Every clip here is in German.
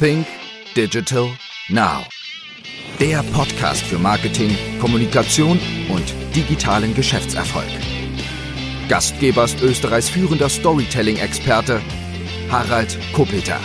Think Digital Now. Der Podcast für Marketing, Kommunikation und digitalen Geschäftserfolg. Gastgeber ist Österreichs führender Storytelling-Experte Harald Kopeter.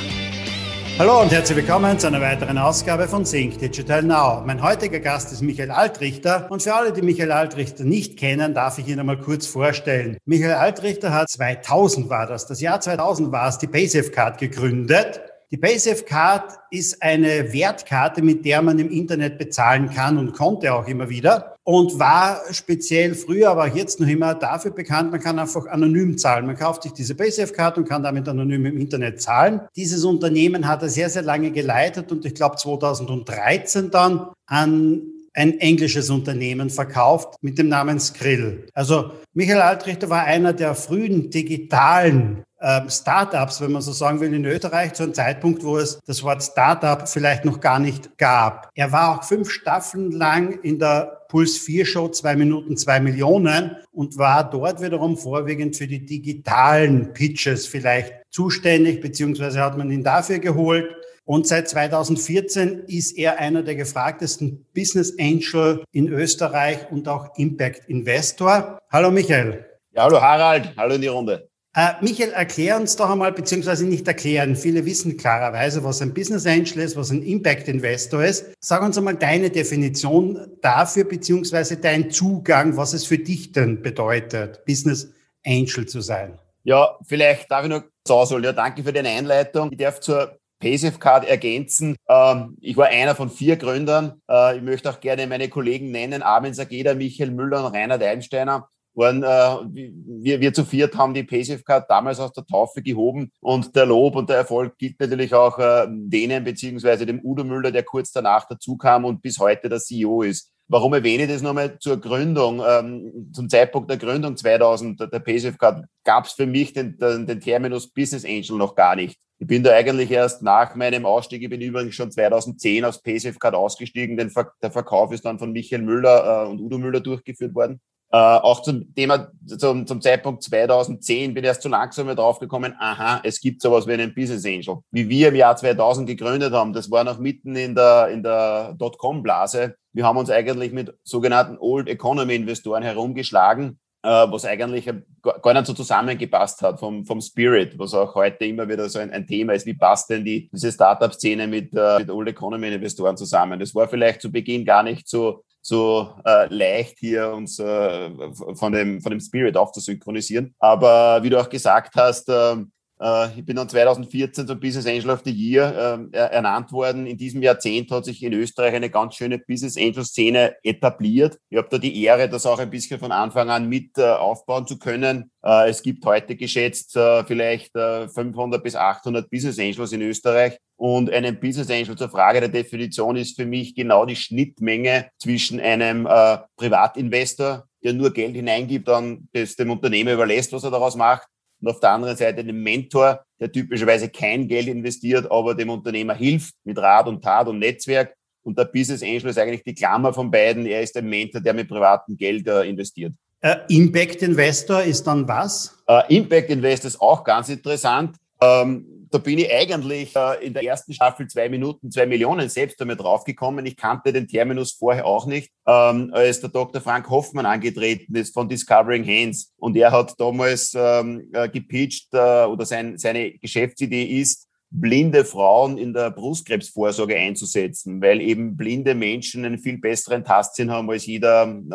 Hallo und herzlich willkommen zu einer weiteren Ausgabe von Think Digital Now. Mein heutiger Gast ist Michael Altrichter und für alle, die Michael Altrichter nicht kennen, darf ich ihn einmal kurz vorstellen. Michael Altrichter hat 2000 war das, das Jahr 2000 war es, die PaySafe Card gegründet die PaySafe Card ist eine Wertkarte, mit der man im Internet bezahlen kann und konnte auch immer wieder und war speziell früher, aber auch jetzt noch immer dafür bekannt, man kann einfach anonym zahlen. Man kauft sich diese PaySafe Card und kann damit anonym im Internet zahlen. Dieses Unternehmen hat er sehr, sehr lange geleitet und ich glaube 2013 dann an ein englisches Unternehmen verkauft mit dem Namen Skrill. Also Michael Altrichter war einer der frühen digitalen ähm, Startups, wenn man so sagen will, in Österreich zu einem Zeitpunkt, wo es das Wort Startup vielleicht noch gar nicht gab. Er war auch fünf Staffeln lang in der Puls 4 Show zwei Minuten zwei Millionen und war dort wiederum vorwiegend für die digitalen Pitches vielleicht zuständig, beziehungsweise hat man ihn dafür geholt. Und seit 2014 ist er einer der gefragtesten Business Angel in Österreich und auch Impact Investor. Hallo Michael. Ja, hallo Harald, hallo in die Runde. Äh, Michael, erklär uns doch einmal, beziehungsweise nicht erklären. Viele wissen klarerweise, was ein Business Angel ist, was ein Impact Investor ist. Sag uns einmal deine Definition dafür, beziehungsweise dein Zugang, was es für dich denn bedeutet, Business Angel zu sein. Ja, vielleicht darf ich noch sagen, ja, danke für deine Einleitung. Ich darf zur PaySafe Card ergänzen. Ähm, ich war einer von vier Gründern. Äh, ich möchte auch gerne meine Kollegen nennen, Armin Sageda, Michael Müller und Reinhard Einsteiner waren, äh, wir, wir zu viert haben die PaySafe Card damals aus der Taufe gehoben und der Lob und der Erfolg gilt natürlich auch äh, denen beziehungsweise dem Udo Müller, der kurz danach dazu kam und bis heute der CEO ist. Warum erwähne ich das nochmal zur Gründung? Ähm, zum Zeitpunkt der Gründung 2000 der PaySafe Card gab es für mich den, den, den Terminus Business Angel noch gar nicht. Ich bin da eigentlich erst nach meinem Ausstieg, ich bin übrigens schon 2010 aus PaySafe Card ausgestiegen. Den Ver der Verkauf ist dann von Michael Müller äh, und Udo Müller durchgeführt worden. Äh, auch zum Thema, zum, zum Zeitpunkt 2010 bin ich erst zu langsam mehr draufgekommen, aha, es gibt sowas wie einen Business Angel. Wie wir im Jahr 2000 gegründet haben, das war noch mitten in der, in der Dotcom-Blase. Wir haben uns eigentlich mit sogenannten Old Economy Investoren herumgeschlagen, äh, was eigentlich gar nicht so zusammengepasst hat vom, vom Spirit, was auch heute immer wieder so ein, ein Thema ist. Wie passt denn die, diese Startup-Szene mit, äh, mit Old Economy Investoren zusammen? Das war vielleicht zu Beginn gar nicht so so äh, leicht hier uns äh, von, dem, von dem Spirit aufzusynchronisieren. Aber wie du auch gesagt hast, äh, ich bin dann 2014 zum Business Angel of the Year äh, ernannt worden. In diesem Jahrzehnt hat sich in Österreich eine ganz schöne Business Angel Szene etabliert. Ich habe da die Ehre, das auch ein bisschen von Anfang an mit äh, aufbauen zu können. Äh, es gibt heute geschätzt äh, vielleicht 500 äh, bis 800 Business Angels in Österreich. Und einen Business Angel zur Frage der Definition ist für mich genau die Schnittmenge zwischen einem Privatinvestor, der nur Geld hineingibt, dann das dem Unternehmen überlässt, was er daraus macht, und auf der anderen Seite den Mentor, der typischerweise kein Geld investiert, aber dem Unternehmer hilft mit Rat und Tat und Netzwerk. Und der Business Angel ist eigentlich die Klammer von beiden. Er ist ein Mentor, der mit privatem Geld äh, investiert. Äh, Impact Investor ist dann was? Äh, Impact Investor ist auch ganz interessant. Ähm, da bin ich eigentlich äh, in der ersten Staffel zwei Minuten, zwei Millionen selbst damit draufgekommen. Ich kannte den Terminus vorher auch nicht, ähm, als der Dr. Frank Hoffmann angetreten ist von Discovering Hands. Und er hat damals ähm, äh, gepitcht äh, oder sein, seine Geschäftsidee ist, blinde Frauen in der Brustkrebsvorsorge einzusetzen, weil eben blinde Menschen einen viel besseren Tastsinn haben als jeder, äh,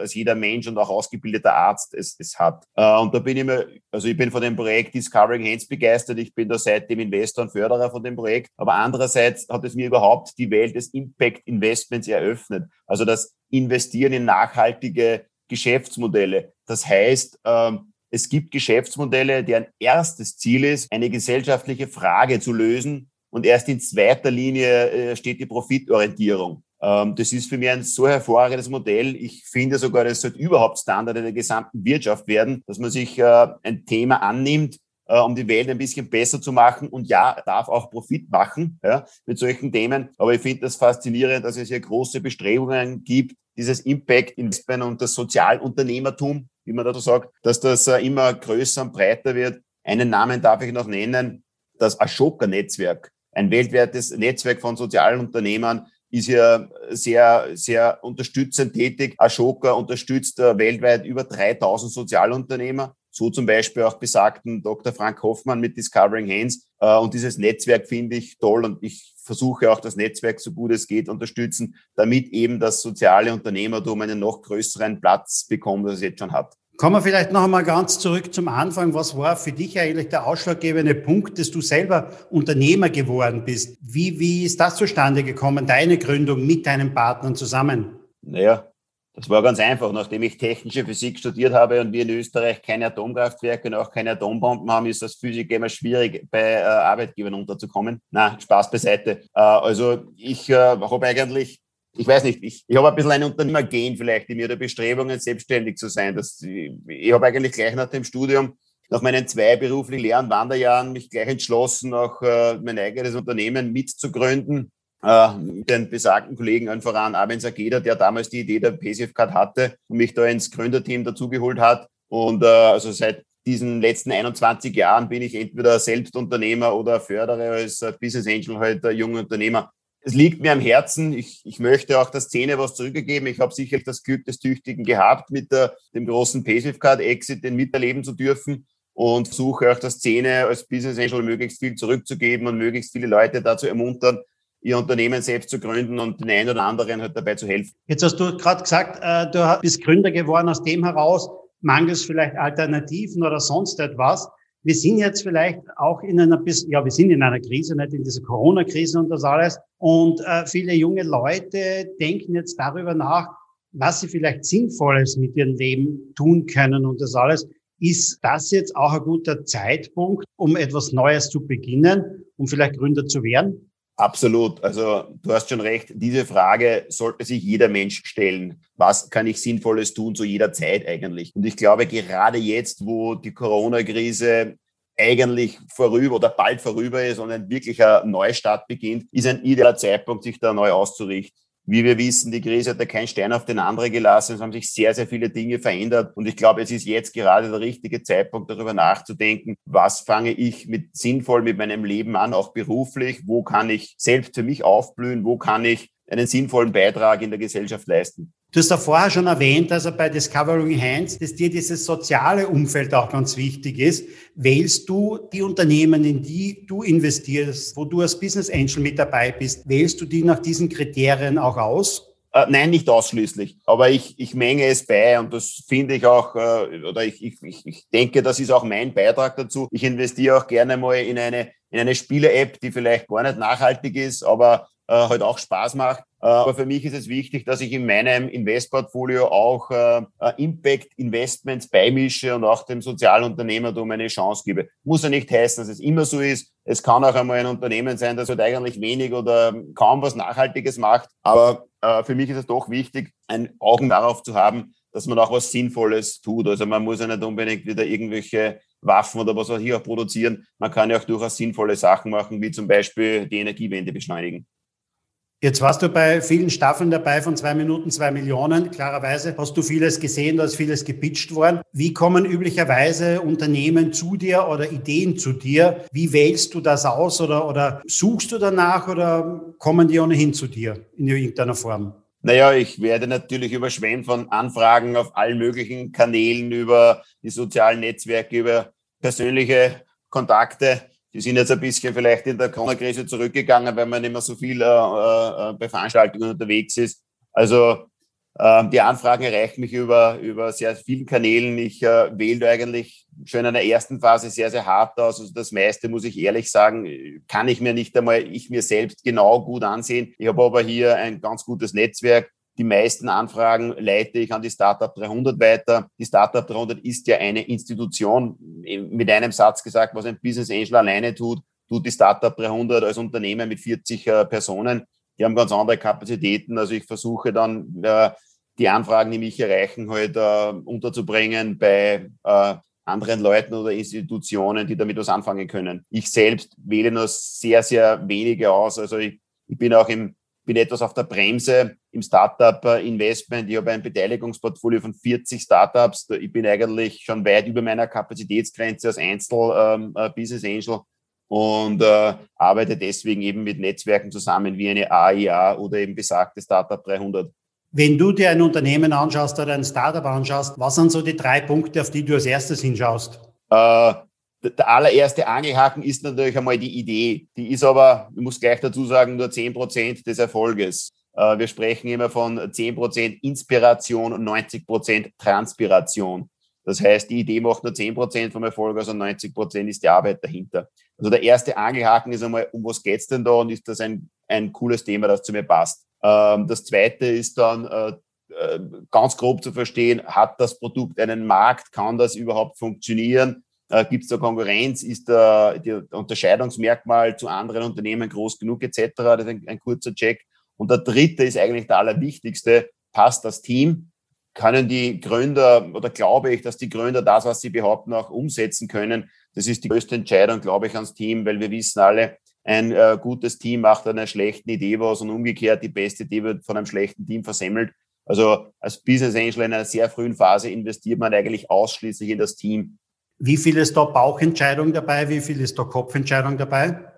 als jeder Mensch und auch ausgebildeter Arzt es, es hat. Äh, und da bin ich mir, also ich bin von dem Projekt Discovering Hands begeistert. Ich bin da seitdem Investor und Förderer von dem Projekt. Aber andererseits hat es mir überhaupt die Welt des Impact Investments eröffnet. Also das Investieren in nachhaltige Geschäftsmodelle. Das heißt, ähm, es gibt Geschäftsmodelle, deren erstes Ziel ist, eine gesellschaftliche Frage zu lösen und erst in zweiter Linie äh, steht die Profitorientierung. Ähm, das ist für mich ein so hervorragendes Modell. Ich finde sogar, das sollte überhaupt Standard in der gesamten Wirtschaft werden, dass man sich äh, ein Thema annimmt, äh, um die Welt ein bisschen besser zu machen. Und ja, darf auch Profit machen ja, mit solchen Themen. Aber ich finde das faszinierend, dass es hier große Bestrebungen gibt, dieses Impact Investment und das Sozialunternehmertum wie man dazu sagt, dass das äh, immer größer und breiter wird. Einen Namen darf ich noch nennen, das Ashoka-Netzwerk. ein weltweites Netzwerk von Sozialunternehmern ist hier sehr, sehr unterstützend tätig. Ashoka unterstützt äh, weltweit über 3000 Sozialunternehmer. So zum Beispiel auch besagten Dr. Frank Hoffmann mit Discovering Hands. Äh, und dieses Netzwerk finde ich toll und ich versuche auch das Netzwerk so gut es geht unterstützen, damit eben das soziale Unternehmertum einen noch größeren Platz bekommt, als es jetzt schon hat. Kommen wir vielleicht noch einmal ganz zurück zum Anfang. Was war für dich eigentlich der ausschlaggebende Punkt, dass du selber Unternehmer geworden bist? Wie, wie ist das zustande gekommen, deine Gründung mit deinen Partnern zusammen? Naja, das war ganz einfach. Nachdem ich technische Physik studiert habe und wir in Österreich keine Atomkraftwerke und auch keine Atombomben haben, ist das Physik immer schwierig, bei äh, Arbeitgebern unterzukommen. Na, Spaß beiseite. Äh, also ich äh, habe eigentlich ich weiß nicht, ich, ich habe ein bisschen ein Unternehmergehen vielleicht in mir der Bestrebungen, selbstständig zu sein. Das, ich, ich habe eigentlich gleich nach dem Studium, nach meinen zwei beruflichen Lehr- und Wanderjahren, mich gleich entschlossen, auch äh, mein eigenes Unternehmen mitzugründen. Äh, den besagten Kollegen allen voran, Armin Sageda, der damals die Idee der PCF Card hatte und mich da ins Gründerteam dazugeholt hat. Und äh, also seit diesen letzten 21 Jahren bin ich entweder Selbstunternehmer oder fördere als Business Angel halt junge Unternehmer es liegt mir am Herzen. Ich, ich möchte auch der Szene was zurückgeben. Ich habe sicherlich das Glück des Tüchtigen gehabt, mit der, dem großen Passive Card Exit den miterleben zu dürfen und versuche auch der Szene als Business Angel möglichst viel zurückzugeben und möglichst viele Leute dazu ermuntern, ihr Unternehmen selbst zu gründen und den einen oder anderen halt dabei zu helfen. Jetzt hast du gerade gesagt, äh, du bist Gründer geworden aus dem heraus, mangels vielleicht Alternativen oder sonst etwas wir sind jetzt vielleicht auch in einer, ja, wir sind in einer Krise, nicht in dieser Corona-Krise und das alles. Und äh, viele junge Leute denken jetzt darüber nach, was sie vielleicht Sinnvolles mit ihrem Leben tun können und das alles. Ist das jetzt auch ein guter Zeitpunkt, um etwas Neues zu beginnen, um vielleicht Gründer zu werden? Absolut. Also du hast schon recht. Diese Frage sollte sich jeder Mensch stellen. Was kann ich Sinnvolles tun zu jeder Zeit eigentlich? Und ich glaube, gerade jetzt, wo die Corona-Krise eigentlich vorüber oder bald vorüber ist und ein wirklicher Neustart beginnt, ist ein idealer Zeitpunkt, sich da neu auszurichten. Wie wir wissen, die Krise hat ja keinen Stein auf den anderen gelassen. Es haben sich sehr, sehr viele Dinge verändert. Und ich glaube, es ist jetzt gerade der richtige Zeitpunkt, darüber nachzudenken, was fange ich mit sinnvoll mit meinem Leben an, auch beruflich? Wo kann ich selbst für mich aufblühen? Wo kann ich einen sinnvollen Beitrag in der Gesellschaft leisten? Du hast ja vorher schon erwähnt, also bei Discovering Hands, dass dir dieses soziale Umfeld auch ganz wichtig ist. Wählst du die Unternehmen, in die du investierst, wo du als Business Angel mit dabei bist, wählst du die nach diesen Kriterien auch aus? Äh, nein, nicht ausschließlich. Aber ich, ich menge es bei und das finde ich auch, äh, oder ich, ich, ich denke, das ist auch mein Beitrag dazu. Ich investiere auch gerne mal in eine, in eine Spiele-App, die vielleicht gar nicht nachhaltig ist, aber äh, halt auch Spaß macht. Äh, aber für mich ist es wichtig, dass ich in meinem Investportfolio auch äh, Impact Investments beimische und auch dem Sozialunternehmertum eine Chance gebe. Muss ja nicht heißen, dass es immer so ist. Es kann auch einmal ein Unternehmen sein, das halt eigentlich wenig oder kaum was Nachhaltiges macht. Aber äh, für mich ist es doch wichtig, ein Augen darauf zu haben, dass man auch was Sinnvolles tut. Also man muss ja nicht unbedingt wieder irgendwelche Waffen oder was auch hier auch produzieren. Man kann ja auch durchaus sinnvolle Sachen machen, wie zum Beispiel die Energiewende beschleunigen. Jetzt warst du bei vielen Staffeln dabei von zwei Minuten, zwei Millionen. Klarerweise hast du vieles gesehen, da ist vieles gepitcht worden. Wie kommen üblicherweise Unternehmen zu dir oder Ideen zu dir? Wie wählst du das aus oder, oder suchst du danach oder kommen die ohnehin zu dir in irgendeiner Form? Naja, ich werde natürlich überschwemmt von Anfragen auf allen möglichen Kanälen über die sozialen Netzwerke, über persönliche Kontakte die sind jetzt ein bisschen vielleicht in der Corona-Krise zurückgegangen, weil man nicht mehr so viel äh, äh, bei Veranstaltungen unterwegs ist. Also äh, die Anfragen erreichen mich über, über sehr vielen Kanälen. Ich äh, wähle eigentlich schon in der ersten Phase sehr, sehr hart aus. Also das meiste, muss ich ehrlich sagen, kann ich mir nicht einmal ich mir selbst genau gut ansehen. Ich habe aber hier ein ganz gutes Netzwerk die meisten Anfragen leite ich an die Startup 300 weiter. Die Startup 300 ist ja eine Institution. Mit einem Satz gesagt, was ein Business Angel alleine tut, tut die Startup 300 als Unternehmen mit 40 äh, Personen. Die haben ganz andere Kapazitäten. Also ich versuche dann äh, die Anfragen, die mich erreichen, halt äh, unterzubringen bei äh, anderen Leuten oder Institutionen, die damit was anfangen können. Ich selbst wähle nur sehr, sehr wenige aus. Also ich, ich bin auch im bin etwas auf der Bremse im Startup-Investment. Ich habe ein Beteiligungsportfolio von 40 Startups. Ich bin eigentlich schon weit über meiner Kapazitätsgrenze als Einzel-Business ähm, äh, Angel. und äh, arbeite deswegen eben mit Netzwerken zusammen wie eine AIA oder eben besagte Startup 300. Wenn du dir ein Unternehmen anschaust oder ein Startup anschaust, was sind so die drei Punkte, auf die du als erstes hinschaust? Äh, der allererste Angelhaken ist natürlich einmal die Idee. Die ist aber, ich muss gleich dazu sagen, nur zehn Prozent des Erfolges. Äh, wir sprechen immer von zehn Prozent Inspiration und 90 Prozent Transpiration. Das heißt, die Idee macht nur zehn Prozent vom Erfolg, also 90 Prozent ist die Arbeit dahinter. Also der erste Angelhaken ist einmal, um was geht's denn da und ist das ein, ein cooles Thema, das zu mir passt. Ähm, das zweite ist dann, äh, äh ganz grob zu verstehen, hat das Produkt einen Markt, kann das überhaupt funktionieren? Äh, Gibt es da Konkurrenz? Ist da der Unterscheidungsmerkmal zu anderen Unternehmen groß genug etc.? Das ist ein, ein kurzer Check. Und der dritte ist eigentlich der allerwichtigste. Passt das Team? Können die Gründer oder glaube ich, dass die Gründer das, was sie behaupten, auch umsetzen können? Das ist die größte Entscheidung, glaube ich, ans Team, weil wir wissen alle, ein äh, gutes Team macht einer schlechten Idee was und umgekehrt die beste Idee wird von einem schlechten Team versemmelt. Also als Business Angel in einer sehr frühen Phase investiert man eigentlich ausschließlich in das Team. Wie viel ist da Bauchentscheidung dabei? Wie viel ist da Kopfentscheidung dabei?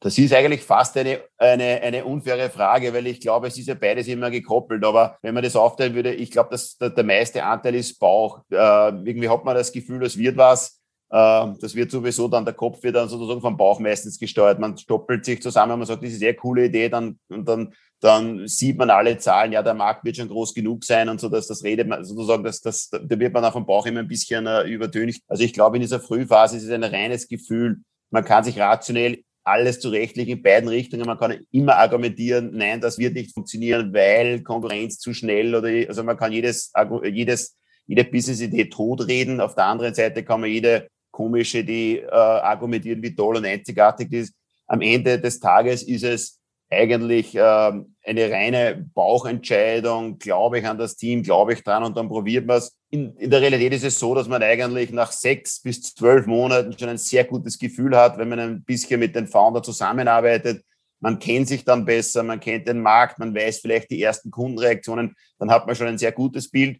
Das ist eigentlich fast eine, eine, eine unfaire Frage, weil ich glaube, es ist ja beides immer gekoppelt. Aber wenn man das aufteilen würde, ich glaube, dass der, der meiste Anteil ist Bauch. Äh, irgendwie hat man das Gefühl, es wird was. Äh, das wird sowieso dann, der Kopf wird dann sozusagen vom Bauch meistens gesteuert. Man stoppelt sich zusammen, man sagt, das ist eine sehr coole Idee, dann, und dann, dann sieht man alle Zahlen, ja, der Markt wird schon groß genug sein und so, dass das redet man sozusagen, dass das, da wird man auch vom Bauch immer ein bisschen äh, übertönigt. Also ich glaube, in dieser Frühphase ist es ein reines Gefühl. Man kann sich rationell alles zurechtlich in beiden Richtungen. Man kann immer argumentieren, nein, das wird nicht funktionieren, weil Konkurrenz zu schnell oder, also man kann jedes, jedes, jede Business-Idee totreden. Auf der anderen Seite kann man jede komische, die äh, argumentieren, wie toll und einzigartig ist. Am Ende des Tages ist es eigentlich äh, eine reine Bauchentscheidung. Glaube ich an das Team, glaube ich dran und dann probiert man es. In, in der Realität ist es so, dass man eigentlich nach sechs bis zwölf Monaten schon ein sehr gutes Gefühl hat, wenn man ein bisschen mit den Founder zusammenarbeitet. Man kennt sich dann besser, man kennt den Markt, man weiß vielleicht die ersten Kundenreaktionen, dann hat man schon ein sehr gutes Bild.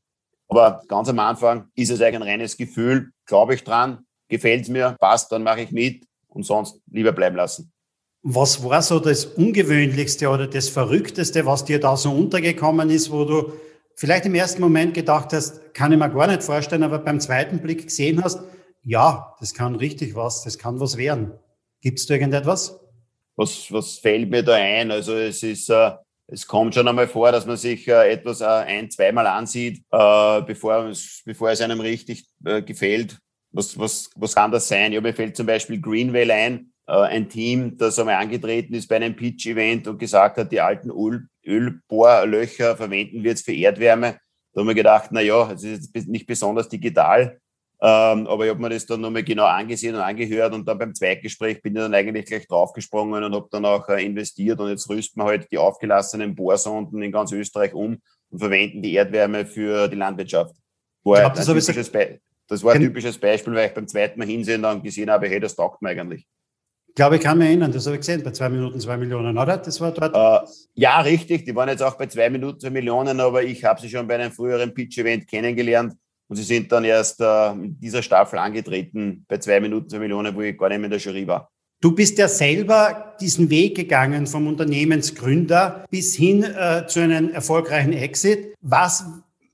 Aber ganz am Anfang ist es eigentlich ein reines Gefühl, glaube ich dran, gefällt mir, passt, dann mache ich mit und sonst lieber bleiben lassen. Was war so das Ungewöhnlichste oder das Verrückteste, was dir da so untergekommen ist, wo du vielleicht im ersten Moment gedacht hast, kann ich mir gar nicht vorstellen, aber beim zweiten Blick gesehen hast, ja, das kann richtig was, das kann was werden. Gibt es da irgendetwas? Was, was fällt mir da ein? Also es ist, äh, es kommt schon einmal vor, dass man sich äh, etwas äh, ein, zweimal ansieht, äh, bevor, bevor es einem richtig äh, gefällt. Was, was, was kann das sein? Ja, mir fällt zum Beispiel Greenwell ein, äh, ein Team, das einmal angetreten ist bei einem Pitch-Event und gesagt hat, die alten Öl, Ölbohrlöcher verwenden wir jetzt für Erdwärme. Da haben wir gedacht, na ja, es ist nicht besonders digital, ähm, aber ich habe mir das dann nochmal genau angesehen und angehört und dann beim Zweitgespräch bin ich dann eigentlich gleich draufgesprungen und habe dann auch äh, investiert und jetzt rüsten wir halt die aufgelassenen Bohrsonden in ganz Österreich um und verwenden die Erdwärme für die Landwirtschaft. War glaub, das ein typisches, Be das war ein typisches Beispiel, weil ich beim zweiten Mal hinsehen dann gesehen habe, hey, das taugt mir eigentlich. Ich glaube, ich kann mich erinnern, das habe ich gesehen, bei zwei Minuten zwei Millionen, oder? Das war dort. Äh, ja, richtig. Die waren jetzt auch bei zwei Minuten zwei Millionen, aber ich habe sie schon bei einem früheren Pitch-Event kennengelernt und sie sind dann erst äh, in dieser Staffel angetreten bei zwei Minuten zwei Millionen, wo ich gar nicht mehr in der Jury war. Du bist ja selber diesen Weg gegangen vom Unternehmensgründer bis hin äh, zu einem erfolgreichen Exit. Was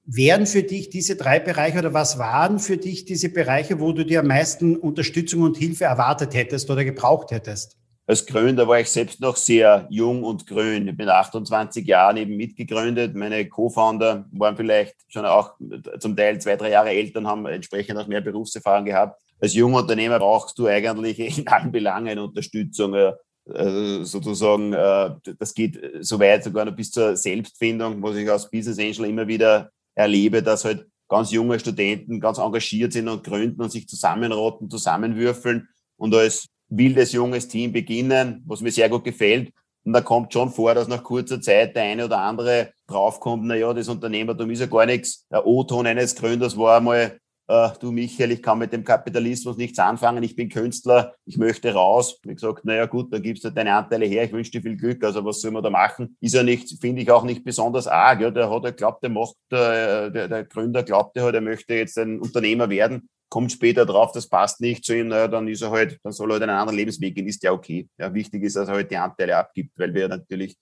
wären für dich diese drei Bereiche oder was waren für dich diese Bereiche, wo du dir am meisten Unterstützung und Hilfe erwartet hättest oder gebraucht hättest? Als Gründer war ich selbst noch sehr jung und grün. Ich bin 28 Jahren eben mitgegründet. Meine Co-Founder waren vielleicht schon auch zum Teil zwei, drei Jahre älter und haben entsprechend auch mehr Berufserfahrung gehabt. Als junger Unternehmer brauchst du eigentlich in allen Belangen Unterstützung. Äh, sozusagen, äh, das geht so weit sogar noch bis zur Selbstfindung, was ich als Business Angel immer wieder erlebe, dass halt ganz junge Studenten ganz engagiert sind und gründen und sich zusammenrotten, zusammenwürfeln und als wildes junges Team beginnen, was mir sehr gut gefällt. Und da kommt schon vor, dass nach kurzer Zeit der eine oder andere draufkommt, na ja, das Unternehmertum ist ja gar nichts. Der O-Ton eines Gründers war einmal, äh, du Michael, ich kann mit dem Kapitalismus nichts anfangen, ich bin Künstler, ich möchte raus. Ich gesagt, naja gut, dann gibst du deine Anteile her, ich wünsche dir viel Glück, also was soll man da machen? Ist ja nicht, finde ich auch nicht besonders arg. Ja, der hat er glaubt, der macht, der, der, der Gründer glaubt, er, er möchte jetzt ein Unternehmer werden kommt später drauf, das passt nicht zu ihm, naja, dann ist er halt, dann soll er halt einen anderen Lebensweg gehen, ist ja okay. Ja, wichtig ist, dass er halt die Anteile abgibt, weil wir natürlich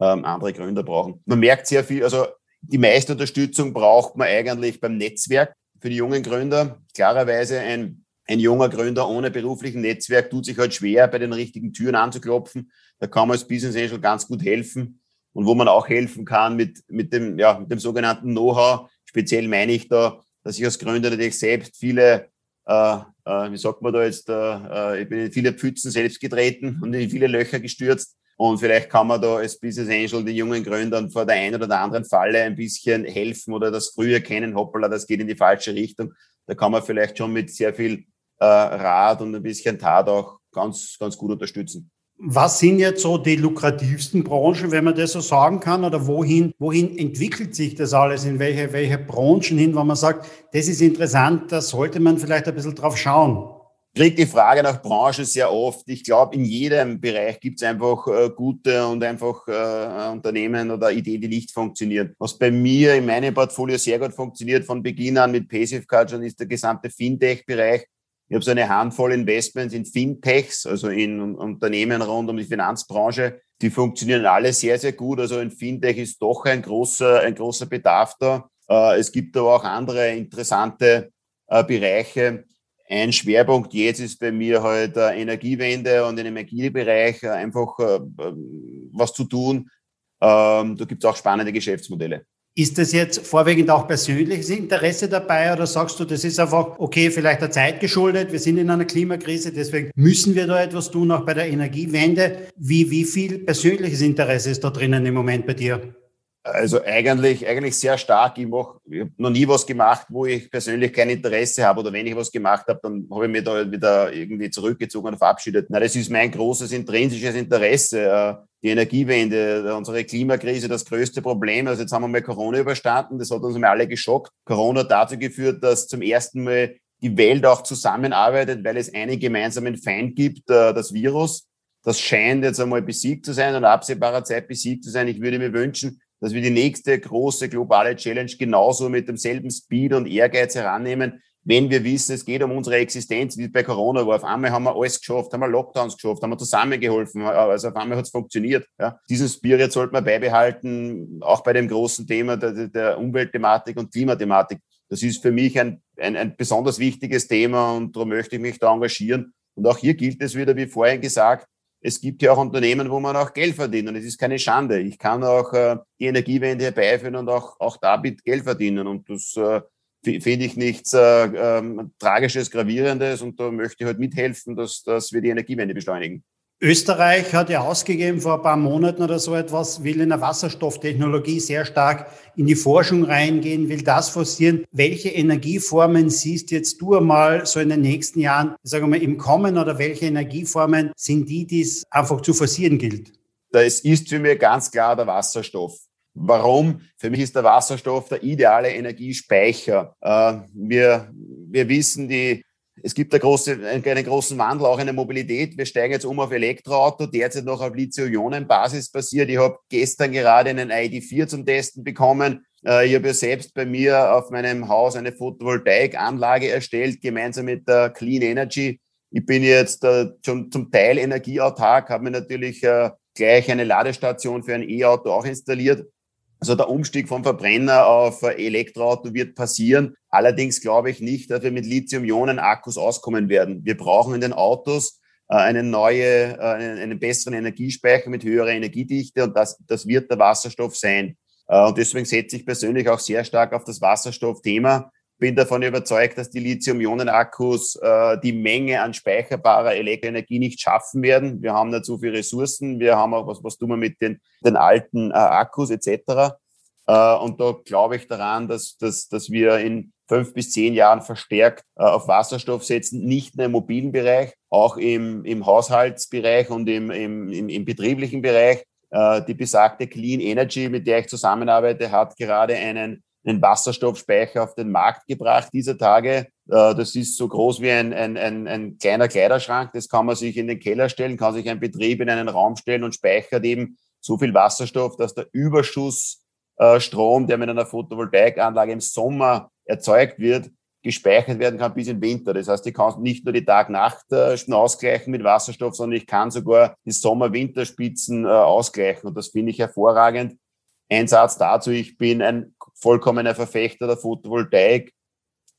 ähm, andere Gründer brauchen. Man merkt sehr viel, also die meiste Unterstützung braucht man eigentlich beim Netzwerk für die jungen Gründer. Klarerweise ein, ein junger Gründer ohne beruflichen Netzwerk tut sich halt schwer, bei den richtigen Türen anzuklopfen. Da kann man als Business Angel ganz gut helfen. Und wo man auch helfen kann mit, mit, dem, ja, mit dem sogenannten Know-how. Speziell meine ich da, dass ich als Gründer natürlich selbst viele, äh, äh, wie sagt man da jetzt, äh, äh ich bin in viele Pfützen selbst getreten und in viele Löcher gestürzt. Und vielleicht kann man da als Business Angel den jungen Gründern vor der einen oder der anderen Falle ein bisschen helfen oder das früh erkennen, hoppala, das geht in die falsche Richtung. Da kann man vielleicht schon mit sehr viel äh, Rat und ein bisschen Tat auch ganz, ganz gut unterstützen. Was sind jetzt so die lukrativsten Branchen, wenn man das so sagen kann? Oder wohin, wohin entwickelt sich das alles? In welche, welche Branchen hin, wo man sagt, das ist interessant, da sollte man vielleicht ein bisschen drauf schauen? Kriege die Frage nach Branchen sehr oft. Ich glaube, in jedem Bereich gibt es einfach äh, gute und einfach äh, Unternehmen oder Ideen, die nicht funktionieren. Was bei mir in meinem Portfolio sehr gut funktioniert von Beginn an mit Passive schon ist der gesamte Fintech-Bereich. Ich habe so eine Handvoll Investments in Fintechs, also in Unternehmen rund um die Finanzbranche. Die funktionieren alle sehr, sehr gut. Also in Fintech ist doch ein großer, ein großer Bedarf da. Äh, es gibt aber auch andere interessante äh, Bereiche ein Schwerpunkt jetzt ist bei mir halt äh, Energiewende und im Energiebereich äh, einfach äh, was zu tun. Ähm, da gibt es auch spannende Geschäftsmodelle. Ist das jetzt vorwiegend auch persönliches Interesse dabei oder sagst du, das ist einfach, okay, vielleicht der Zeit geschuldet, wir sind in einer Klimakrise, deswegen müssen wir da etwas tun, auch bei der Energiewende. Wie, wie viel persönliches Interesse ist da drinnen im Moment bei dir? Also eigentlich, eigentlich sehr stark. Ich, mach, ich habe noch nie was gemacht, wo ich persönlich kein Interesse habe. Oder wenn ich was gemacht habe, dann habe ich mich da wieder irgendwie zurückgezogen und verabschiedet. Na, das ist mein großes intrinsisches Interesse. Äh, die Energiewende, unsere Klimakrise, das größte Problem. Also jetzt haben wir mal Corona überstanden. Das hat uns mal alle geschockt. Corona hat dazu geführt, dass zum ersten Mal die Welt auch zusammenarbeitet, weil es einen gemeinsamen Feind gibt, äh, das Virus. Das scheint jetzt einmal besiegt zu sein und absehbarer Zeit besiegt zu sein. Ich würde mir wünschen, dass wir die nächste große globale Challenge genauso mit demselben Speed und Ehrgeiz herannehmen, wenn wir wissen, es geht um unsere Existenz, wie bei Corona war. Auf einmal haben wir alles geschafft, haben wir Lockdowns geschafft, haben wir zusammengeholfen, also auf einmal hat es funktioniert. Ja. Diesen Spirit sollte man beibehalten, auch bei dem großen Thema der, der Umweltthematik und Klimathematik. Das ist für mich ein, ein, ein besonders wichtiges Thema und darum möchte ich mich da engagieren. Und auch hier gilt es wieder, wie vorhin gesagt, es gibt ja auch Unternehmen, wo man auch Geld verdient und es ist keine Schande. Ich kann auch äh, die Energiewende herbeiführen und auch, auch damit Geld verdienen und das äh, finde ich nichts äh, ähm, Tragisches, Gravierendes und da möchte ich halt mithelfen, dass, dass wir die Energiewende beschleunigen. Österreich hat ja ausgegeben vor ein paar Monaten oder so etwas, will in der Wasserstofftechnologie sehr stark in die Forschung reingehen, will das forcieren. Welche Energieformen siehst jetzt du einmal so in den nächsten Jahren, sagen wir mal, im Kommen oder welche Energieformen sind die, die es einfach zu forcieren gilt? Das ist für mich ganz klar der Wasserstoff. Warum? Für mich ist der Wasserstoff der ideale Energiespeicher. Äh, wir, wir wissen, die es gibt eine große, einen großen Wandel auch in der Mobilität. Wir steigen jetzt um auf Elektroauto, derzeit noch auf Lithium-Ionen-Basis basiert. Ich habe gestern gerade einen ID4 zum Testen bekommen. Äh, ich habe ja selbst bei mir auf meinem Haus eine Photovoltaikanlage erstellt, gemeinsam mit der Clean Energy. Ich bin jetzt äh, schon zum Teil energieautark, habe mir natürlich äh, gleich eine Ladestation für ein E-Auto auch installiert. Also der Umstieg vom Verbrenner auf Elektroauto wird passieren. Allerdings glaube ich nicht, dass wir mit Lithium-Ionen-Akkus auskommen werden. Wir brauchen in den Autos äh, eine neue, äh, einen besseren Energiespeicher mit höherer Energiedichte und das, das wird der Wasserstoff sein. Äh, und deswegen setze ich persönlich auch sehr stark auf das Wasserstoffthema bin davon überzeugt, dass die Lithium-Ionen-Akkus äh, die Menge an speicherbarer Elektroenergie nicht schaffen werden. Wir haben nicht so viele Ressourcen. Wir haben auch, was, was tun wir mit den, den alten äh, Akkus etc. Äh, und da glaube ich daran, dass, dass, dass wir in fünf bis zehn Jahren verstärkt äh, auf Wasserstoff setzen, nicht nur im mobilen Bereich, auch im, im Haushaltsbereich und im, im, im, im betrieblichen Bereich. Äh, die besagte Clean Energy, mit der ich zusammenarbeite, hat gerade einen einen Wasserstoffspeicher auf den Markt gebracht dieser Tage. Äh, das ist so groß wie ein, ein, ein, ein kleiner Kleiderschrank. Das kann man sich in den Keller stellen, kann sich ein Betrieb in einen Raum stellen und speichert eben so viel Wasserstoff, dass der Überschussstrom, der mit einer Photovoltaikanlage im Sommer erzeugt wird, gespeichert werden kann bis den Winter. Das heißt, ich kann nicht nur die Tag-Nacht äh, ausgleichen mit Wasserstoff, sondern ich kann sogar die Sommer-Winterspitzen äh, ausgleichen. Und das finde ich hervorragend. Ein Satz dazu, ich bin ein vollkommener Verfechter der Photovoltaik.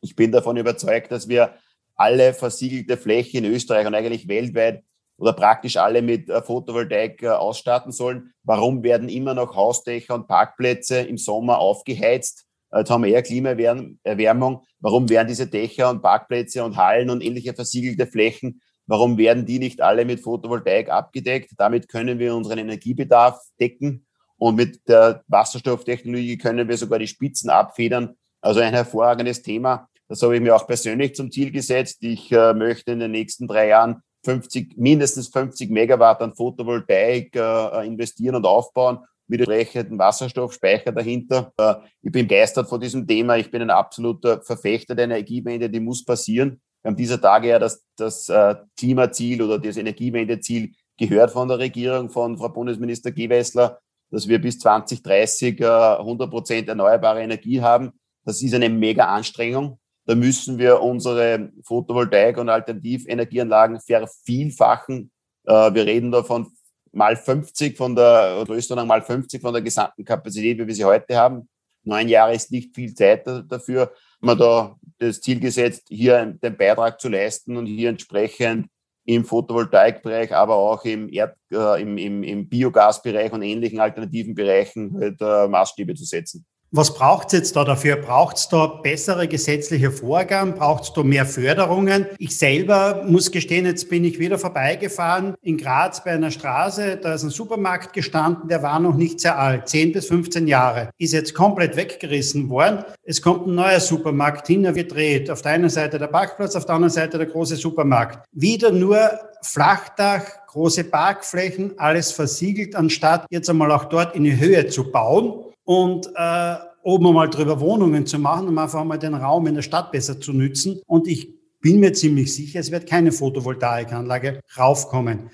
Ich bin davon überzeugt, dass wir alle versiegelte Fläche in Österreich und eigentlich weltweit oder praktisch alle mit äh, Photovoltaik äh, ausstatten sollen. Warum werden immer noch Hausdächer und Parkplätze im Sommer aufgeheizt? Äh, jetzt haben wir eher Klimaerwärmung. Warum werden diese Dächer und Parkplätze und Hallen und ähnliche versiegelte Flächen, warum werden die nicht alle mit Photovoltaik abgedeckt? Damit können wir unseren Energiebedarf decken und mit der Wasserstofftechnologie können wir sogar die Spitzen abfedern. Also ein hervorragendes Thema. Das habe ich mir auch persönlich zum Ziel gesetzt. Ich äh, möchte in den nächsten drei Jahren 50, mindestens 50 Megawatt an Photovoltaik äh, investieren und aufbauen mit entsprechendem Wasserstoffspeicher dahinter. Äh, ich bin begeistert von diesem Thema. Ich bin ein absoluter Verfechter der Energiewende, die muss passieren. Wir haben dieser Tage ja das, das äh, Klimaziel oder das Energiewendeziel gehört von der Regierung, von Frau Bundesminister Gewessler, dass wir bis 2030 100 Prozent erneuerbare Energie haben. Das ist eine mega Anstrengung. Da müssen wir unsere Photovoltaik- und Alternativenergieanlagen vervielfachen. Äh, wir reden davon mal 50 von der, Größenordnung mal 50 von der gesamten Kapazität, wie wir sie heute haben. Neun Jahre ist nicht viel Zeit dafür. Man da das Ziel gesetzt, hier den Beitrag zu leisten und hier entsprechend im Photovoltaikbereich, aber auch im, Erd, äh, im, im, im Biogasbereich und ähnlichen alternativen Bereichen halt, äh, Maßstäbe zu setzen. Was braucht es jetzt da dafür? Braucht es da bessere gesetzliche Vorgaben? Braucht es da mehr Förderungen? Ich selber muss gestehen, jetzt bin ich wieder vorbeigefahren in Graz bei einer Straße. Da ist ein Supermarkt gestanden, der war noch nicht sehr alt, 10 bis 15 Jahre. Ist jetzt komplett weggerissen worden. Es kommt ein neuer Supermarkt hin, er wird dreht. Auf der einen Seite der Parkplatz, auf der anderen Seite der große Supermarkt. Wieder nur Flachdach, große Parkflächen, alles versiegelt, anstatt jetzt einmal auch dort in die Höhe zu bauen und äh, oben einmal drüber Wohnungen zu machen, um einfach mal den Raum in der Stadt besser zu nützen. Und ich bin mir ziemlich sicher, es wird keine Photovoltaikanlage raufkommen.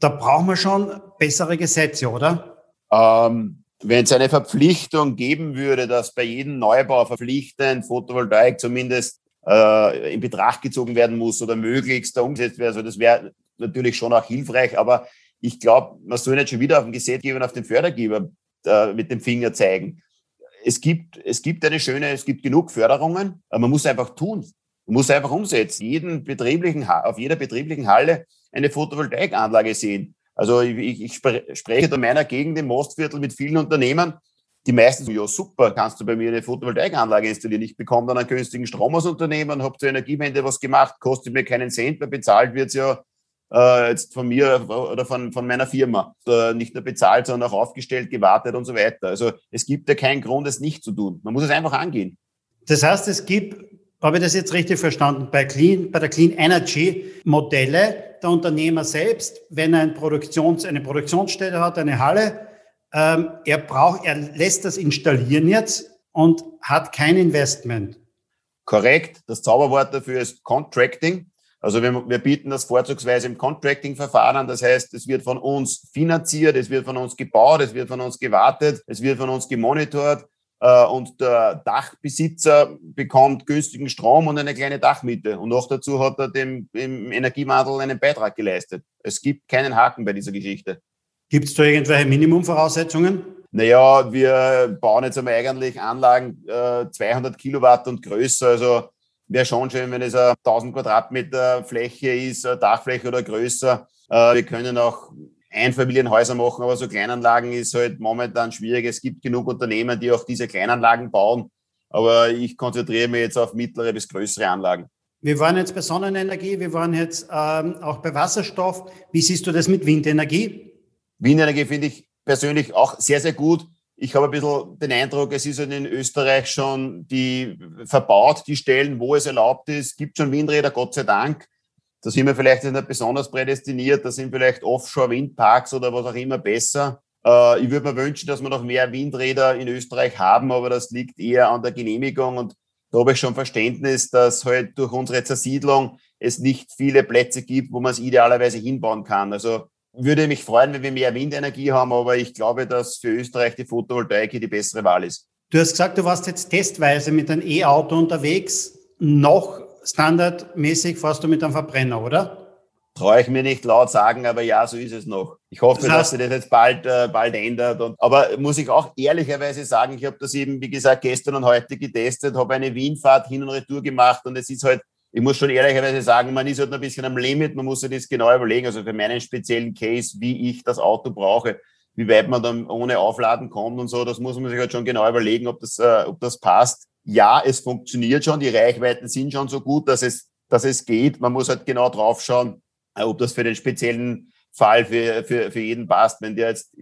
Da brauchen wir schon bessere Gesetze, oder? Ähm, wenn es eine Verpflichtung geben würde, dass bei jedem Neubau verpflichtend Photovoltaik zumindest äh, in Betracht gezogen werden muss oder möglichst da umgesetzt wird, also das wäre natürlich schon auch hilfreich, aber ich glaube, man soll nicht schon wieder auf den Gesetzgeber auf den Fördergeber äh, mit dem Finger zeigen. Es gibt, es gibt eine schöne, es gibt genug Förderungen, aber man muss einfach tun. Man muss einfach umsetzen. Jeden betrieblichen, auf jeder betrieblichen Halle eine Photovoltaikanlage sehen. Also ich, ich spreche in meiner Gegend im Mostviertel mit vielen Unternehmen, die meisten sagen, ja super, kannst du bei mir eine Photovoltaikanlage installieren. Ich bekomme dann einen günstigen Strom aus Unternehmen, habe zur Energiewende was gemacht, kostet mir keinen Cent, weil bezahlt wird es ja äh, jetzt von mir oder von, von meiner Firma. Äh, nicht nur bezahlt, sondern auch aufgestellt, gewartet und so weiter. Also es gibt ja keinen Grund, es nicht zu tun. Man muss es einfach angehen. Das heißt, es gibt, habe ich das jetzt richtig verstanden, bei, Clean, bei der Clean Energy Modelle, der Unternehmer selbst, wenn er ein Produktions, eine Produktionsstätte hat, eine Halle, ähm, er braucht, er lässt das installieren jetzt und hat kein Investment. Korrekt. Das Zauberwort dafür ist Contracting. Also wir, wir bieten das vorzugsweise im Contracting-Verfahren an. Das heißt, es wird von uns finanziert, es wird von uns gebaut, es wird von uns gewartet, es wird von uns gemonitort äh, und der Dachbesitzer bekommt günstigen Strom und eine kleine Dachmiete. Und noch dazu hat er dem im Energiewandel einen Beitrag geleistet. Es gibt keinen Haken bei dieser Geschichte. Gibt es da irgendwelche Minimumvoraussetzungen? Naja, wir bauen jetzt einmal eigentlich Anlagen äh, 200 Kilowatt und größer. Also wäre schon schön, wenn es eine 1000 Quadratmeter Fläche ist, Dachfläche oder größer. Äh, wir können auch Einfamilienhäuser machen, aber so Kleinanlagen ist halt momentan schwierig. Es gibt genug Unternehmen, die auch diese Kleinanlagen bauen. Aber ich konzentriere mich jetzt auf mittlere bis größere Anlagen. Wir waren jetzt bei Sonnenenergie, wir waren jetzt ähm, auch bei Wasserstoff. Wie siehst du das mit Windenergie? Windenergie finde ich persönlich auch sehr, sehr gut ich habe ein bisschen den Eindruck, es ist in Österreich schon die verbaut, die Stellen, wo es erlaubt ist. Gibt schon Windräder, Gott sei Dank. Da sind wir vielleicht nicht besonders prädestiniert. Da sind vielleicht Offshore-Windparks oder was auch immer besser. Äh, ich würde mir wünschen, dass wir noch mehr Windräder in Österreich haben, aber das liegt eher an der Genehmigung. Und da habe ich schon Verständnis, dass halt durch unsere Zersiedlung es nicht viele Plätze gibt, wo man es idealerweise hinbauen kann. Also würde mich freuen, wenn wir mehr Windenergie haben, aber ich glaube, dass für Österreich die Photovoltaik die bessere Wahl ist. Du hast gesagt, du warst jetzt testweise mit einem E-Auto unterwegs. noch standardmäßig fährst du mit einem Verbrenner, oder? Traue ich mir nicht laut sagen, aber ja, so ist es noch. Ich hoffe, das heißt, dass sich das jetzt bald, äh, bald ändert. Und, aber muss ich auch ehrlicherweise sagen, ich habe das eben, wie gesagt, gestern und heute getestet, habe eine Wienfahrt hin und retour gemacht und es ist halt, ich muss schon ehrlicherweise sagen, man ist halt ein bisschen am Limit, man muss sich das genau überlegen. Also für meinen speziellen Case, wie ich das Auto brauche, wie weit man dann ohne Aufladen kommt und so, das muss man sich halt schon genau überlegen, ob das, äh, ob das passt. Ja, es funktioniert schon, die Reichweiten sind schon so gut, dass es, dass es geht. Man muss halt genau drauf schauen, äh, ob das für den speziellen Fall für, für, für jeden passt. Wenn der jetzt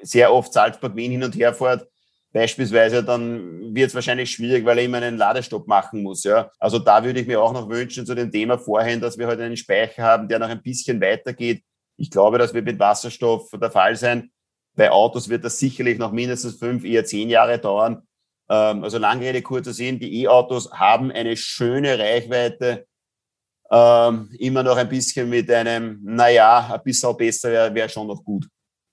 sehr oft Salzburg-Wien hin und her fährt, beispielsweise, dann wird es wahrscheinlich schwierig, weil er immer einen Ladestopp machen muss. Ja. Also da würde ich mir auch noch wünschen zu dem Thema vorhin, dass wir heute halt einen Speicher haben, der noch ein bisschen weitergeht. Ich glaube, das wird mit Wasserstoff der Fall sein. Bei Autos wird das sicherlich noch mindestens fünf, eher zehn Jahre dauern. Ähm, also lange Rede, kurzer Sinn, die E-Autos haben eine schöne Reichweite, ähm, immer noch ein bisschen mit einem, naja, ein bisschen besser wäre wär schon noch gut.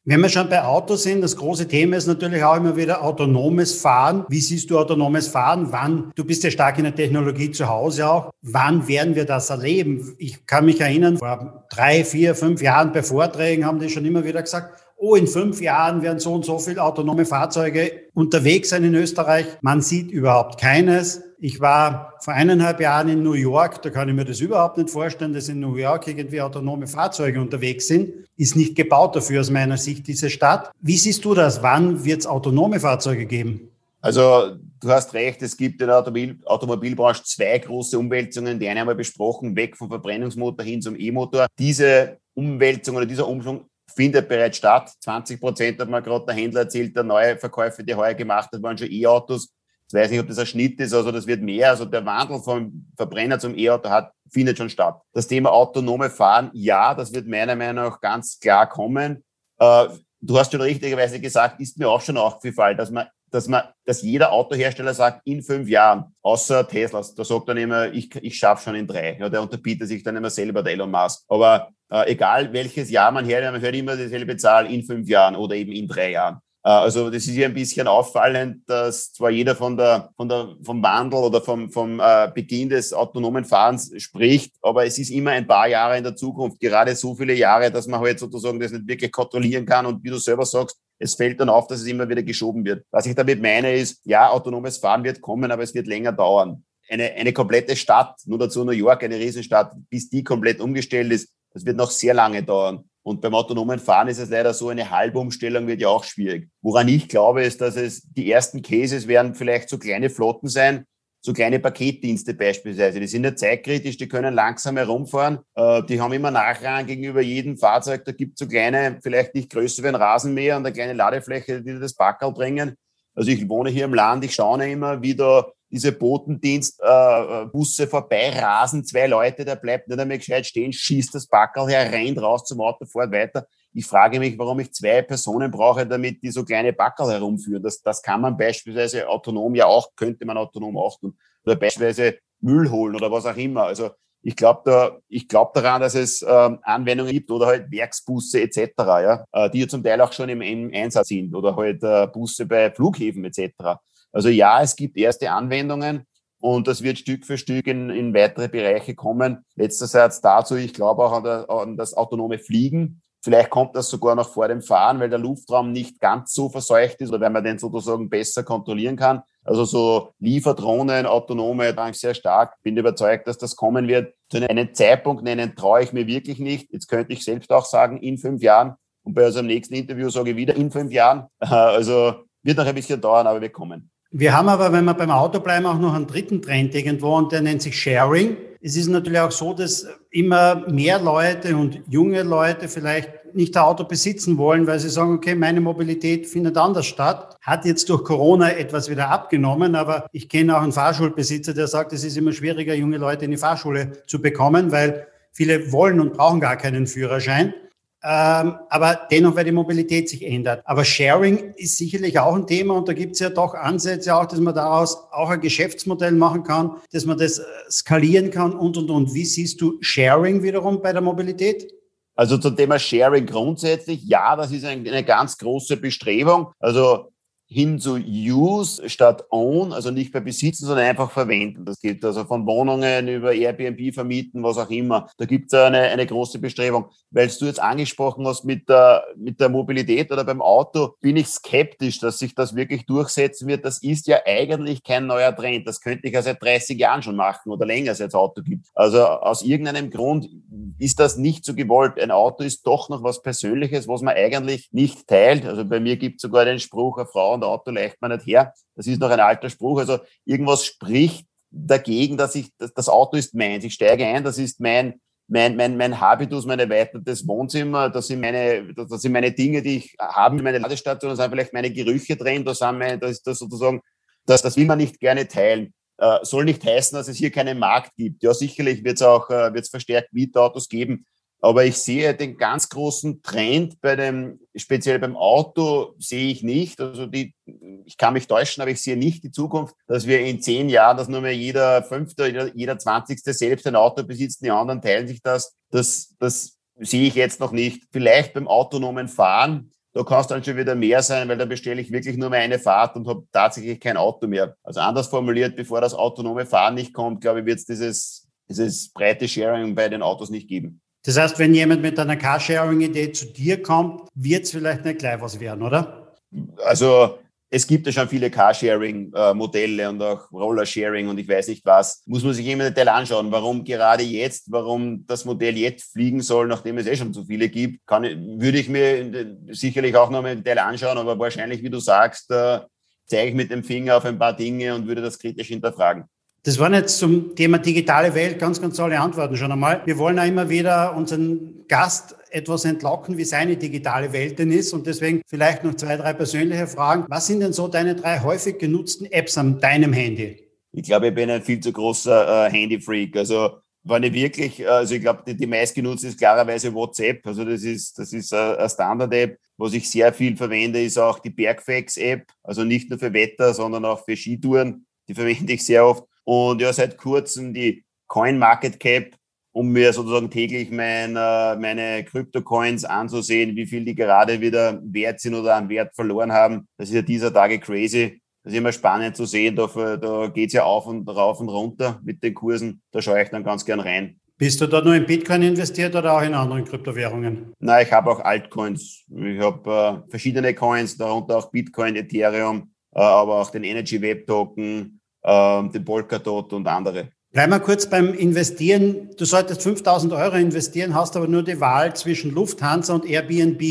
Wenn wir schon bei Autos sind, das große Thema ist natürlich auch immer wieder autonomes Fahren. Wie siehst du autonomes Fahren? Wann? Du bist ja stark in der Technologie zu Hause auch. Wann werden wir das erleben? Ich kann mich erinnern, vor drei, vier, fünf Jahren bei Vorträgen haben die schon immer wieder gesagt, oh, in fünf Jahren werden so und so viele autonome Fahrzeuge unterwegs sein in Österreich. Man sieht überhaupt keines. Ich war vor eineinhalb Jahren in New York, da kann ich mir das überhaupt nicht vorstellen, dass in New York irgendwie autonome Fahrzeuge unterwegs sind. Ist nicht gebaut dafür aus meiner Sicht, diese Stadt. Wie siehst du das? Wann wird es autonome Fahrzeuge geben? Also du hast recht, es gibt in der Automobil Automobilbranche zwei große Umwälzungen. Die eine haben wir besprochen, weg vom Verbrennungsmotor hin zum E-Motor. Diese Umwälzung oder dieser Umschwung findet bereits statt. 20 Prozent hat man gerade der Händler erzählt, der neue Verkäufe, die heuer gemacht hat, waren schon E-Autos. Ich weiß nicht, ob das ein Schnitt ist, also das wird mehr. Also der Wandel vom Verbrenner zum E-Auto hat, findet schon statt. Das Thema autonome Fahren, ja, das wird meiner Meinung nach ganz klar kommen. Äh, du hast schon richtigerweise gesagt, ist mir auch schon aufgefallen, dass man dass man, dass jeder Autohersteller sagt, in fünf Jahren, außer Tesla, da sagt dann immer, ich, ich schaffe schon in drei. Ja, der unterbietet sich dann immer selber, der Elon Musk. Aber äh, egal welches Jahr man hört, man hört immer dieselbe Zahl in fünf Jahren oder eben in drei Jahren. Äh, also das ist hier ein bisschen auffallend, dass zwar jeder von der, von der, vom Wandel oder vom, vom äh, Beginn des autonomen Fahrens spricht, aber es ist immer ein paar Jahre in der Zukunft, gerade so viele Jahre, dass man halt sozusagen das nicht wirklich kontrollieren kann und wie du selber sagst, es fällt dann auf, dass es immer wieder geschoben wird. Was ich damit meine ist, ja, autonomes Fahren wird kommen, aber es wird länger dauern. Eine, eine komplette Stadt, nur dazu New York, eine Riesenstadt, bis die komplett umgestellt ist, das wird noch sehr lange dauern. Und beim autonomen Fahren ist es leider so, eine Halbumstellung wird ja auch schwierig. Woran ich glaube, ist, dass es die ersten Cases werden vielleicht so kleine Flotten sein, so kleine Paketdienste beispielsweise. Die sind ja zeitkritisch, die können langsam herumfahren, äh, die haben immer Nachrang gegenüber jedem Fahrzeug. Da gibt es so kleine, vielleicht nicht größer wie ein Rasenmäher und eine kleine Ladefläche, die das Backerl bringen. Also ich wohne hier im Land, ich schaue immer, wie da diese Botendienstbusse äh, vorbeirasen, zwei Leute, der bleibt nicht einmal gescheit stehen, schießt das Backerl her, rennt raus zum Auto, fährt weiter. Ich frage mich, warum ich zwei Personen brauche, damit die so kleine Backerl herumführen. Das, das kann man beispielsweise autonom ja auch, könnte man autonom auch tun. Oder beispielsweise Müll holen oder was auch immer. Also ich glaube da, ich glaube daran, dass es ähm, Anwendungen gibt oder halt Werksbusse etc., ja, äh, die ja zum Teil auch schon im, im Einsatz sind oder halt äh, Busse bei Flughäfen etc. Also ja, es gibt erste Anwendungen und das wird Stück für Stück in, in weitere Bereiche kommen. Letzter Satz dazu, ich glaube auch an, der, an das autonome Fliegen. Vielleicht kommt das sogar noch vor dem Fahren, weil der Luftraum nicht ganz so verseucht ist oder weil man den sozusagen besser kontrollieren kann. Also so Lieferdrohnen, autonome, da sehr stark. Bin überzeugt, dass das kommen wird. Zu einem Zeitpunkt nennen traue ich mir wirklich nicht. Jetzt könnte ich selbst auch sagen, in fünf Jahren. Und bei unserem nächsten Interview sage ich wieder in fünf Jahren. Also wird noch ein bisschen dauern, aber wir kommen. Wir haben aber, wenn wir beim Auto bleiben, auch noch einen dritten Trend irgendwo und der nennt sich Sharing. Es ist natürlich auch so, dass immer mehr Leute und junge Leute vielleicht nicht ein Auto besitzen wollen, weil sie sagen, okay, meine Mobilität findet anders statt. Hat jetzt durch Corona etwas wieder abgenommen, aber ich kenne auch einen Fahrschulbesitzer, der sagt, es ist immer schwieriger, junge Leute in die Fahrschule zu bekommen, weil viele wollen und brauchen gar keinen Führerschein. Ähm, aber dennoch, weil die Mobilität sich ändert. Aber Sharing ist sicherlich auch ein Thema und da gibt es ja doch Ansätze auch, dass man daraus auch ein Geschäftsmodell machen kann, dass man das äh, skalieren kann und, und, und. Wie siehst du Sharing wiederum bei der Mobilität? Also zum Thema Sharing grundsätzlich, ja, das ist eine ganz große Bestrebung. Also hin zu Use statt Own, also nicht mehr besitzen, sondern einfach verwenden. Das gilt also von Wohnungen über Airbnb vermieten, was auch immer. Da gibt es eine, eine große Bestrebung. Weil du jetzt angesprochen hast mit der, mit der Mobilität oder beim Auto, bin ich skeptisch, dass sich das wirklich durchsetzen wird. Das ist ja eigentlich kein neuer Trend. Das könnte ich ja seit 30 Jahren schon machen oder länger, seit es Auto gibt. Also aus irgendeinem Grund ist das nicht so gewollt. Ein Auto ist doch noch was Persönliches, was man eigentlich nicht teilt. Also bei mir gibt es sogar den Spruch, eine Frau und Auto leicht man nicht her. Das ist noch ein alter Spruch. Also irgendwas spricht dagegen, dass ich, das, das Auto ist meins. Ich steige ein, das ist mein, mein, mein, mein Habitus, mein erweitertes Wohnzimmer, das sind meine, das sind meine Dinge, die ich habe, meine Ladestation, da sind vielleicht meine Gerüche drin, da sind meine, das ist das sozusagen, das, das will man nicht gerne teilen. Äh, soll nicht heißen, dass es hier keinen Markt gibt. Ja, sicherlich wird es auch, äh, wird es verstärkt Mietautos geben, aber ich sehe den ganz großen Trend bei dem, speziell beim Auto sehe ich nicht. Also die, ich kann mich täuschen, aber ich sehe nicht die Zukunft, dass wir in zehn Jahren, dass nur mehr jeder Fünfte, jeder, Zwanzigste selbst ein Auto besitzt, die anderen teilen sich das. Das, das sehe ich jetzt noch nicht. Vielleicht beim autonomen Fahren, da kann es dann schon wieder mehr sein, weil da bestelle ich wirklich nur mehr eine Fahrt und habe tatsächlich kein Auto mehr. Also anders formuliert, bevor das autonome Fahren nicht kommt, glaube ich, wird es dieses, dieses breite Sharing bei den Autos nicht geben. Das heißt, wenn jemand mit einer Carsharing-Idee zu dir kommt, wird es vielleicht nicht gleich was werden, oder? Also es gibt ja schon viele Carsharing-Modelle und auch Rollersharing und ich weiß nicht was. Muss man sich immer im Detail anschauen, warum gerade jetzt, warum das Modell jetzt fliegen soll, nachdem es eh schon so viele gibt, kann, würde ich mir sicherlich auch noch im Detail anschauen, aber wahrscheinlich, wie du sagst, äh, zeige ich mit dem Finger auf ein paar Dinge und würde das kritisch hinterfragen. Das waren jetzt zum Thema digitale Welt ganz, ganz tolle Antworten schon einmal. Wir wollen auch immer wieder unseren Gast etwas entlocken, wie seine digitale Welt denn ist. Und deswegen vielleicht noch zwei, drei persönliche Fragen. Was sind denn so deine drei häufig genutzten Apps an deinem Handy? Ich glaube, ich bin ein viel zu großer äh, Handy-Freak. Also wenn ich wirklich, also ich glaube, die, die meistgenutzte ist klarerweise WhatsApp. Also das ist, das ist eine Standard-App. Was ich sehr viel verwende, ist auch die Bergfax-App. Also nicht nur für Wetter, sondern auch für Skitouren. Die verwende ich sehr oft. Und ja, seit kurzem die Coin Market Cap, um mir sozusagen täglich mein, äh, meine Krypto-Coins anzusehen, wie viel die gerade wieder wert sind oder an Wert verloren haben. Das ist ja dieser Tage crazy. Das ist immer spannend zu sehen. Da, da geht es ja auf und rauf und runter mit den Kursen. Da schaue ich dann ganz gern rein. Bist du da nur in Bitcoin investiert oder auch in anderen Kryptowährungen? Nein, ich habe auch Altcoins. Ich habe äh, verschiedene Coins, darunter auch Bitcoin, Ethereum, äh, aber auch den Energy Web Token, den Polkadot und andere. Bleib mal kurz beim Investieren. Du solltest 5000 Euro investieren, hast aber nur die Wahl zwischen Lufthansa und Airbnb.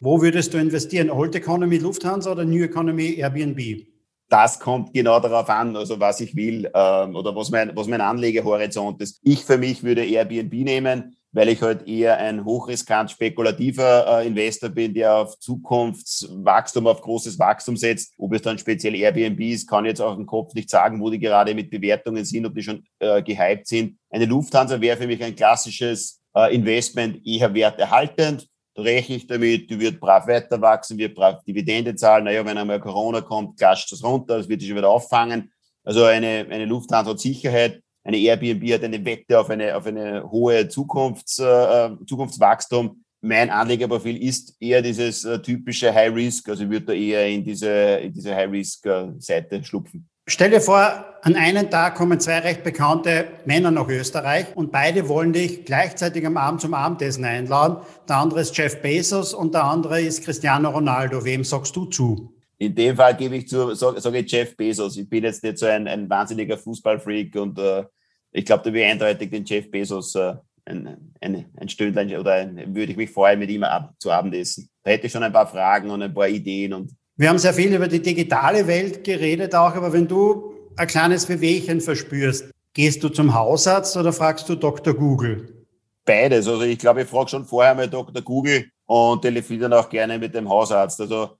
Wo würdest du investieren? Old Economy Lufthansa oder New Economy Airbnb? Das kommt genau darauf an, also was ich will ähm, oder was mein, was mein Anlegehorizont ist. Ich für mich würde Airbnb nehmen weil ich halt eher ein hochriskant spekulativer äh, Investor bin, der auf Zukunftswachstum, auf großes Wachstum setzt. Ob es dann speziell Airbnb ist, kann ich jetzt auch im Kopf nicht sagen, wo die gerade mit Bewertungen sind, ob die schon äh, gehypt sind. Eine Lufthansa wäre für mich ein klassisches äh, Investment, eher werterhaltend. Da rechne ich damit, die wird brav weiter wachsen, wird brav Dividende zahlen. Naja, wenn einmal Corona kommt, klatscht das runter, das wird sich schon wieder auffangen. Also eine, eine Lufthansa hat Sicherheit eine Airbnb hat eine Wette auf eine, auf eine hohe Zukunfts, äh, Zukunftswachstum. Mein Anlegerprofil ist eher dieses äh, typische High Risk, also ich würde da eher in diese, in diese High Risk Seite schlupfen. Stell dir vor, an einem Tag kommen zwei recht bekannte Männer nach Österreich und beide wollen dich gleichzeitig am Abend zum Abendessen einladen. Der andere ist Jeff Bezos und der andere ist Cristiano Ronaldo. Wem sagst du zu? In dem Fall gebe ich zu, sage sag ich Jeff Bezos. Ich bin jetzt nicht so ein, ein wahnsinniger Fußballfreak und äh, ich glaube, da wäre eindeutig den Jeff Bezos äh, ein, ein, ein Stündlein oder ein, würde ich mich freuen, mit ihm ab, zu Abendessen. Da hätte ich schon ein paar Fragen und ein paar Ideen. Und Wir haben sehr viel über die digitale Welt geredet auch, aber wenn du ein kleines Wehwehchen verspürst, gehst du zum Hausarzt oder fragst du Dr. Google? Beides. Also ich glaube, ich frage schon vorher mal Dr. Google und telefoniere dann auch gerne mit dem Hausarzt. Also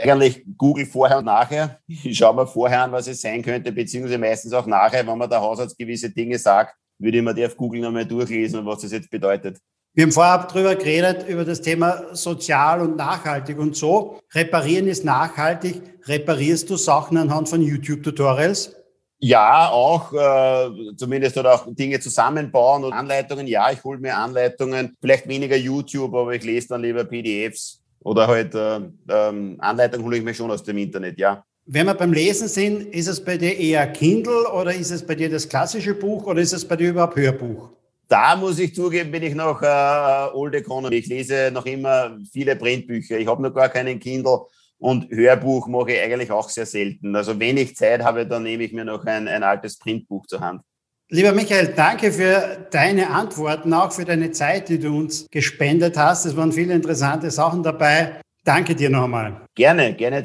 eigentlich Google vorher und nachher. Ich schaue mir vorher an, was es sein könnte, beziehungsweise meistens auch nachher, wenn man der Hausarzt gewisse Dinge sagt, würde ich mir die auf Google nochmal durchlesen und was das jetzt bedeutet. Wir haben vorab darüber geredet, über das Thema sozial und nachhaltig und so. Reparieren ist nachhaltig. Reparierst du Sachen anhand von YouTube-Tutorials? Ja, auch äh, zumindest oder auch Dinge zusammenbauen und Anleitungen. Ja, ich hole mir Anleitungen, vielleicht weniger YouTube, aber ich lese dann lieber PDFs oder halt äh, ähm, Anleitung hole ich mir schon aus dem Internet, ja. Wenn wir beim Lesen sind, ist es bei dir eher Kindle oder ist es bei dir das klassische Buch oder ist es bei dir überhaupt Hörbuch? Da muss ich zugeben, bin ich noch äh, Old Economy. Ich lese noch immer viele Printbücher. Ich habe noch gar keinen Kindle und Hörbuch mache ich eigentlich auch sehr selten. Also wenn ich Zeit habe, dann nehme ich mir noch ein, ein altes Printbuch zur Hand. Lieber Michael, danke für deine Antworten, auch für deine Zeit, die du uns gespendet hast. Es waren viele interessante Sachen dabei. Danke dir nochmal. Gerne, gerne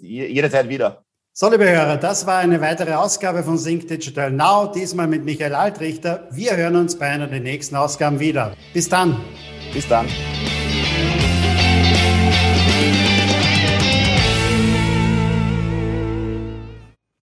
jederzeit wieder. So, liebe Hörer, das war eine weitere Ausgabe von Sync Digital Now, diesmal mit Michael Altrichter. Wir hören uns bei einer der nächsten Ausgaben wieder. Bis dann. Bis dann.